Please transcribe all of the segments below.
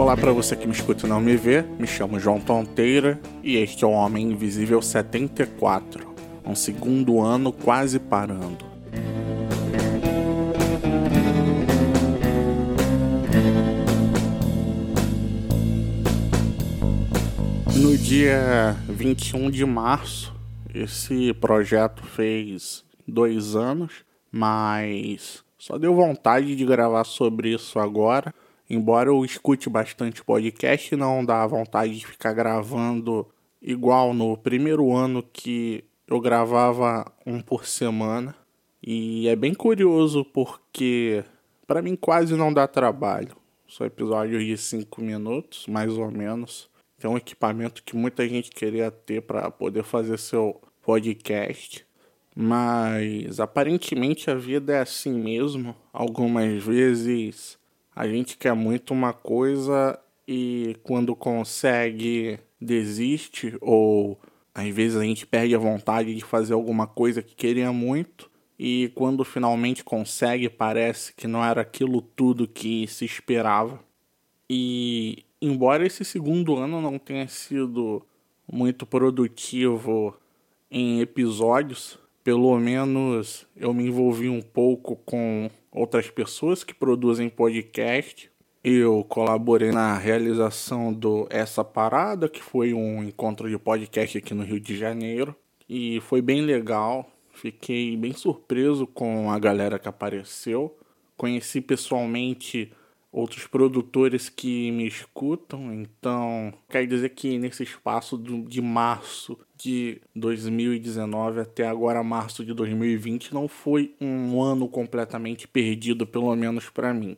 Olá para você que me escuta e não me vê, me chamo João Tonteira e este é o Homem Invisível 74, um segundo ano quase parando. No dia 21 de março, esse projeto fez dois anos, mas só deu vontade de gravar sobre isso agora Embora eu escute bastante podcast, não dá vontade de ficar gravando igual no primeiro ano que eu gravava um por semana. E é bem curioso porque para mim quase não dá trabalho. São episódios de 5 minutos, mais ou menos. Tem um equipamento que muita gente queria ter para poder fazer seu podcast. Mas aparentemente a vida é assim mesmo. Algumas vezes a gente quer muito uma coisa e quando consegue desiste ou às vezes a gente perde a vontade de fazer alguma coisa que queria muito e quando finalmente consegue parece que não era aquilo tudo que se esperava. E embora esse segundo ano não tenha sido muito produtivo em episódios, pelo menos eu me envolvi um pouco com outras pessoas que produzem podcast. Eu colaborei na realização do Essa Parada, que foi um encontro de podcast aqui no Rio de Janeiro. E foi bem legal. Fiquei bem surpreso com a galera que apareceu. Conheci pessoalmente outros produtores que me escutam. Então, quer dizer que nesse espaço de março de 2019 até agora março de 2020 não foi um ano completamente perdido, pelo menos para mim.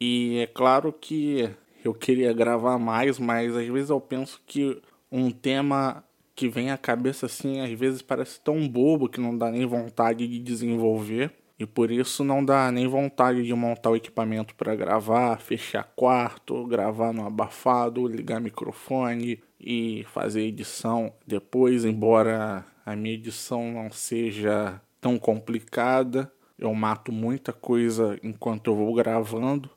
E é claro que eu queria gravar mais, mas às vezes eu penso que um tema que vem à cabeça assim, às vezes parece tão bobo que não dá nem vontade de desenvolver. E por isso não dá nem vontade de montar o equipamento para gravar, fechar quarto, gravar no abafado, ligar microfone e fazer edição depois, embora a minha edição não seja tão complicada. Eu mato muita coisa enquanto eu vou gravando,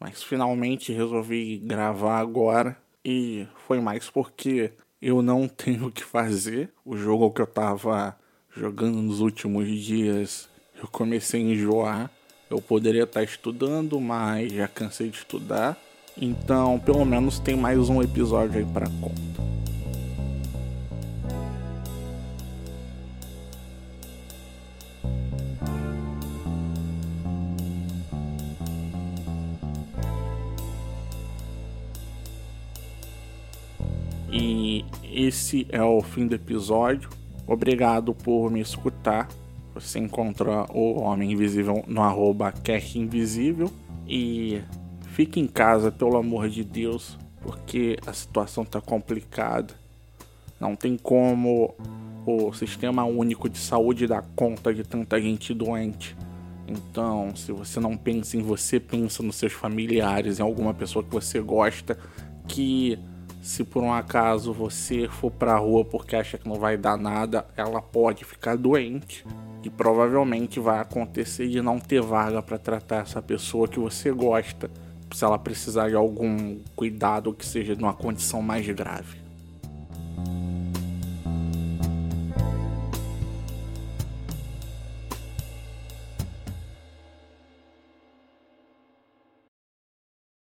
mas finalmente resolvi gravar agora e foi mais porque eu não tenho o que fazer. O jogo que eu tava jogando nos últimos dias eu comecei a enjoar. Eu poderia estar estudando, mas já cansei de estudar. Então, pelo menos tem mais um episódio aí para conta. E esse é o fim do episódio. Obrigado por me escutar. Você encontra o Homem Invisível no arroba Invisível. E fique em casa, pelo amor de Deus, porque a situação tá complicada. Não tem como o sistema único de saúde dar conta de tanta gente doente. Então, se você não pensa em você, pensa nos seus familiares, em alguma pessoa que você gosta, que se por um acaso você for pra rua porque acha que não vai dar nada, ela pode ficar doente e provavelmente vai acontecer de não ter vaga para tratar essa pessoa que você gosta, se ela precisar de algum cuidado que seja de uma condição mais grave.